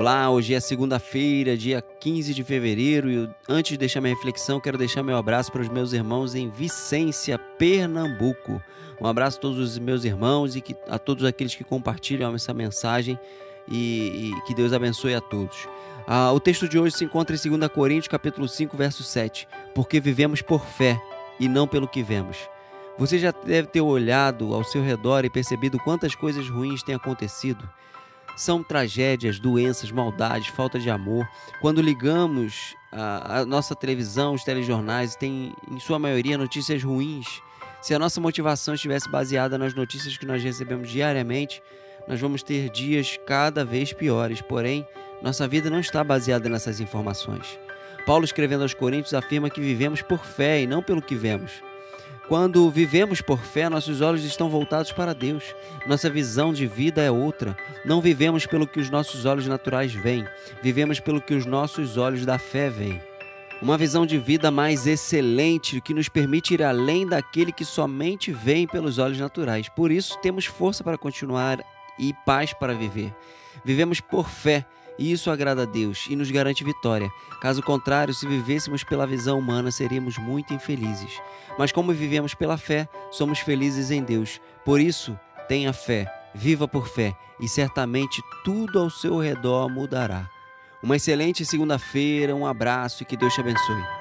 Olá, hoje é segunda-feira, dia 15 de fevereiro, e antes de deixar minha reflexão, quero deixar meu abraço para os meus irmãos em Vicência, Pernambuco. Um abraço a todos os meus irmãos e que, a todos aqueles que compartilham essa mensagem e, e que Deus abençoe a todos. Ah, o texto de hoje se encontra em 2 Coríntios, capítulo 5, verso 7. Porque vivemos por fé e não pelo que vemos. Você já deve ter olhado ao seu redor e percebido quantas coisas ruins têm acontecido. São tragédias, doenças, maldades, falta de amor. Quando ligamos a, a nossa televisão, os telejornais, tem em sua maioria notícias ruins. Se a nossa motivação estivesse baseada nas notícias que nós recebemos diariamente, nós vamos ter dias cada vez piores. Porém, nossa vida não está baseada nessas informações. Paulo, escrevendo aos Coríntios, afirma que vivemos por fé e não pelo que vemos. Quando vivemos por fé, nossos olhos estão voltados para Deus. Nossa visão de vida é outra. Não vivemos pelo que os nossos olhos naturais veem, vivemos pelo que os nossos olhos da fé veem. Uma visão de vida mais excelente que nos permite ir além daquele que somente vem pelos olhos naturais. Por isso, temos força para continuar e paz para viver. Vivemos por fé e isso agrada a Deus e nos garante vitória. Caso contrário, se vivêssemos pela visão humana, seríamos muito infelizes. Mas como vivemos pela fé, somos felizes em Deus. Por isso, tenha fé, viva por fé e certamente tudo ao seu redor mudará. Uma excelente segunda-feira, um abraço e que Deus te abençoe.